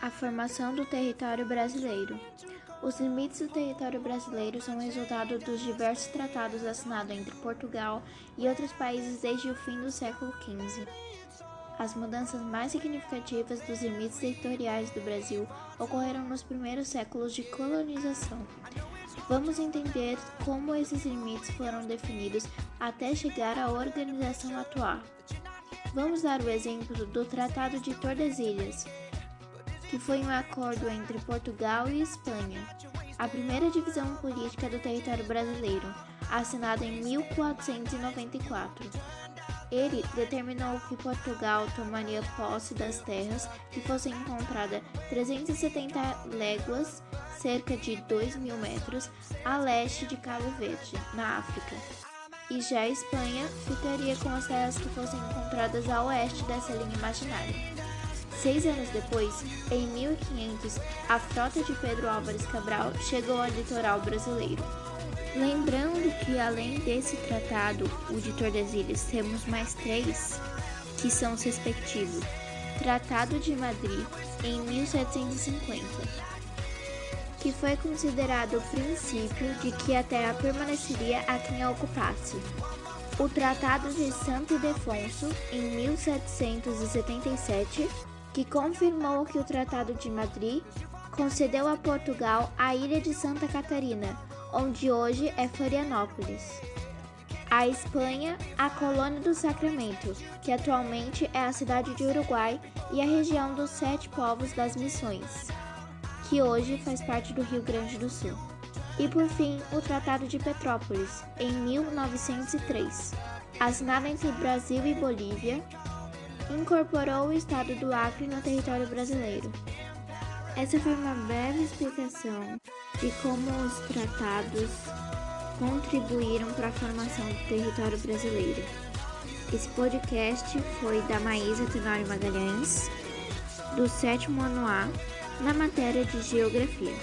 A formação do território brasileiro. Os limites do território brasileiro são resultado dos diversos tratados assinados entre Portugal e outros países desde o fim do século XV. As mudanças mais significativas dos limites territoriais do Brasil ocorreram nos primeiros séculos de colonização. Vamos entender como esses limites foram definidos até chegar à organização atual. Vamos dar o exemplo do Tratado de Tordesilhas, que foi um acordo entre Portugal e Espanha, a primeira divisão política do território brasileiro, assinado em 1494. Ele determinou que Portugal tomaria posse das terras que fossem encontradas 370 léguas, cerca de 2 mil metros, a leste de Cabo Verde, na África. E já a Espanha ficaria com as terras que fossem encontradas a oeste dessa linha imaginária. Seis anos depois, em 1500, a frota de Pedro Álvares Cabral chegou ao litoral brasileiro. Lembrando que além desse tratado, o de Tordesilhas, temos mais três, que são os respectivos. Tratado de Madrid, em 1750, que foi considerado o princípio de que a terra permaneceria a quem a ocupasse. O Tratado de Santo Ildefonso, em 1777, que confirmou que o Tratado de Madrid concedeu a Portugal a ilha de Santa Catarina, onde hoje é Florianópolis. A Espanha, a colônia do Sacramento, que atualmente é a cidade de Uruguai e a região dos Sete Povos das Missões, que hoje faz parte do Rio Grande do Sul. E por fim, o Tratado de Petrópolis, em 1903, assinado entre Brasil e Bolívia, incorporou o estado do Acre no território brasileiro. Essa foi uma breve explicação de como os tratados contribuíram para a formação do território brasileiro. Esse podcast foi da Maísa Tenório Magalhães, do sétimo ano A, na matéria de Geografia.